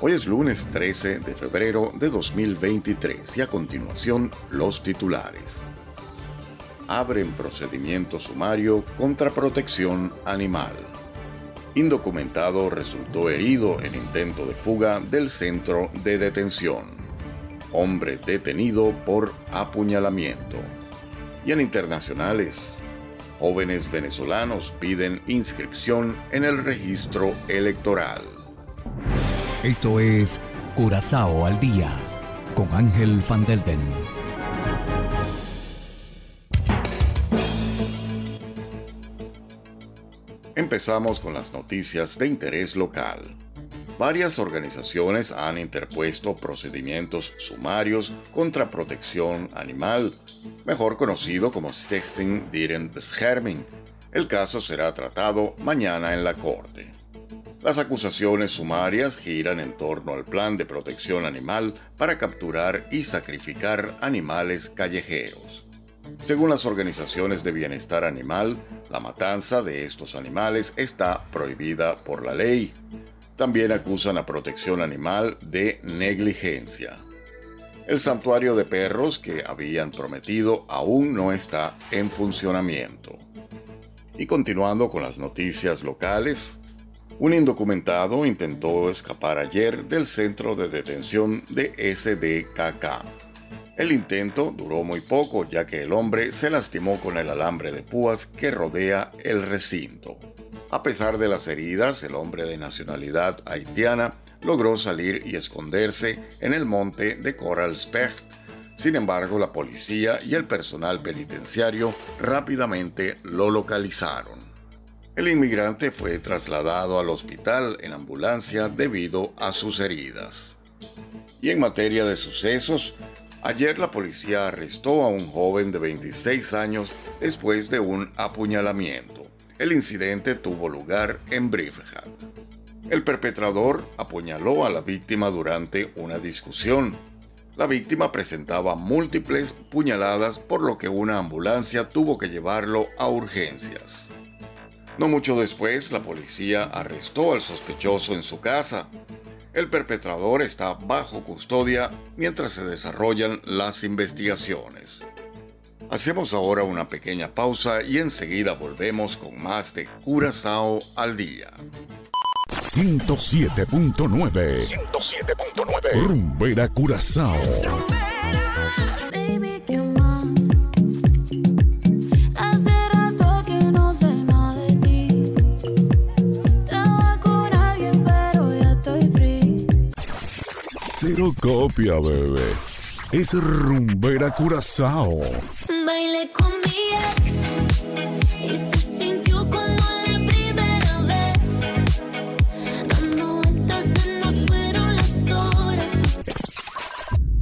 Hoy es lunes 13 de febrero de 2023 y a continuación los titulares. Abren procedimiento sumario contra protección animal. Indocumentado resultó herido en intento de fuga del centro de detención. Hombre detenido por apuñalamiento. Y en internacionales, jóvenes venezolanos piden inscripción en el registro electoral. Esto es Curazao al Día con Ángel Van Delden. Empezamos con las noticias de interés local. Varias organizaciones han interpuesto procedimientos sumarios contra protección animal, mejor conocido como Stichting Dieren Bescherming. El caso será tratado mañana en la Corte. Las acusaciones sumarias giran en torno al plan de protección animal para capturar y sacrificar animales callejeros. Según las organizaciones de bienestar animal, la matanza de estos animales está prohibida por la ley. También acusan a protección animal de negligencia. El santuario de perros que habían prometido aún no está en funcionamiento. Y continuando con las noticias locales, un indocumentado intentó escapar ayer del centro de detención de SDKK. El intento duró muy poco ya que el hombre se lastimó con el alambre de púas que rodea el recinto. A pesar de las heridas, el hombre de nacionalidad haitiana logró salir y esconderse en el monte de Koralspecht. Sin embargo, la policía y el personal penitenciario rápidamente lo localizaron. El inmigrante fue trasladado al hospital en ambulancia debido a sus heridas. Y en materia de sucesos, ayer la policía arrestó a un joven de 26 años después de un apuñalamiento. El incidente tuvo lugar en Briefhat. El perpetrador apuñaló a la víctima durante una discusión. La víctima presentaba múltiples puñaladas por lo que una ambulancia tuvo que llevarlo a urgencias. No mucho después, la policía arrestó al sospechoso en su casa. El perpetrador está bajo custodia mientras se desarrollan las investigaciones. Hacemos ahora una pequeña pausa y enseguida volvemos con más de Curazao al día. 107.9 107.9 Rumbera Curazao. Cero copia, bebé. Es rumbera curazao. Bailé con mi ex y se sintió como la primera vez. Dando vueltas se nos fueron las horas.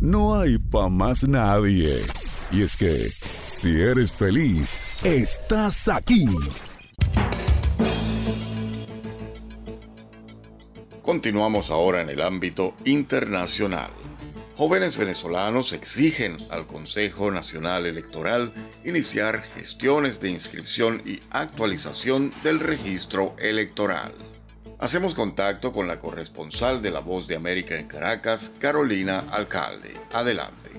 No hay pa' más nadie. Y es que, si eres feliz, estás aquí. Continuamos ahora en el ámbito internacional. Jóvenes venezolanos exigen al Consejo Nacional Electoral iniciar gestiones de inscripción y actualización del registro electoral. Hacemos contacto con la corresponsal de La Voz de América en Caracas, Carolina Alcalde. Adelante.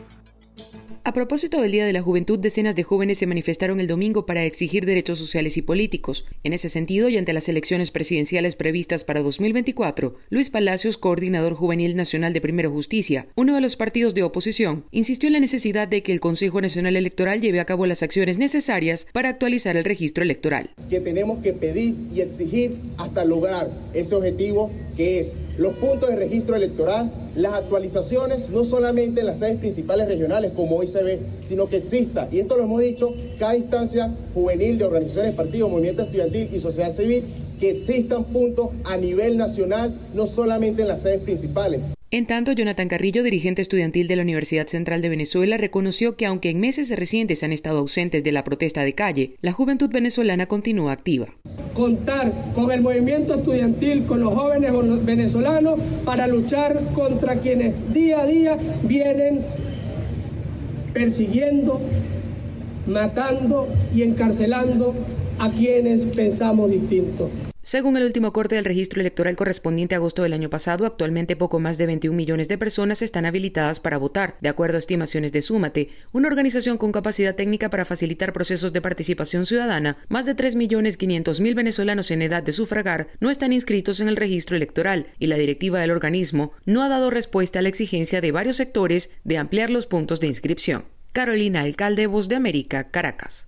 A propósito del Día de la Juventud, decenas de jóvenes se manifestaron el domingo para exigir derechos sociales y políticos. En ese sentido, y ante las elecciones presidenciales previstas para 2024, Luis Palacios, coordinador juvenil nacional de Primero Justicia, uno de los partidos de oposición, insistió en la necesidad de que el Consejo Nacional Electoral lleve a cabo las acciones necesarias para actualizar el registro electoral. Que tenemos que pedir y exigir hasta lograr ese objetivo que es los puntos de registro electoral, las actualizaciones, no solamente en las sedes principales regionales como hoy se ve, sino que exista, y esto lo hemos dicho, cada instancia juvenil de organizaciones, partidos, movimiento estudiantil y sociedad civil que existan puntos a nivel nacional, no solamente en las sedes principales. En tanto, Jonathan Carrillo, dirigente estudiantil de la Universidad Central de Venezuela, reconoció que aunque en meses recientes han estado ausentes de la protesta de calle, la juventud venezolana continúa activa. Contar con el movimiento estudiantil, con los jóvenes venezolanos para luchar contra quienes día a día vienen persiguiendo, matando y encarcelando a quienes pensamos distinto. Según el último corte del registro electoral correspondiente a agosto del año pasado, actualmente poco más de 21 millones de personas están habilitadas para votar, de acuerdo a estimaciones de Súmate, una organización con capacidad técnica para facilitar procesos de participación ciudadana. Más de 3.500.000 venezolanos en edad de sufragar no están inscritos en el registro electoral y la directiva del organismo no ha dado respuesta a la exigencia de varios sectores de ampliar los puntos de inscripción. Carolina Alcalde, Voz de América, Caracas.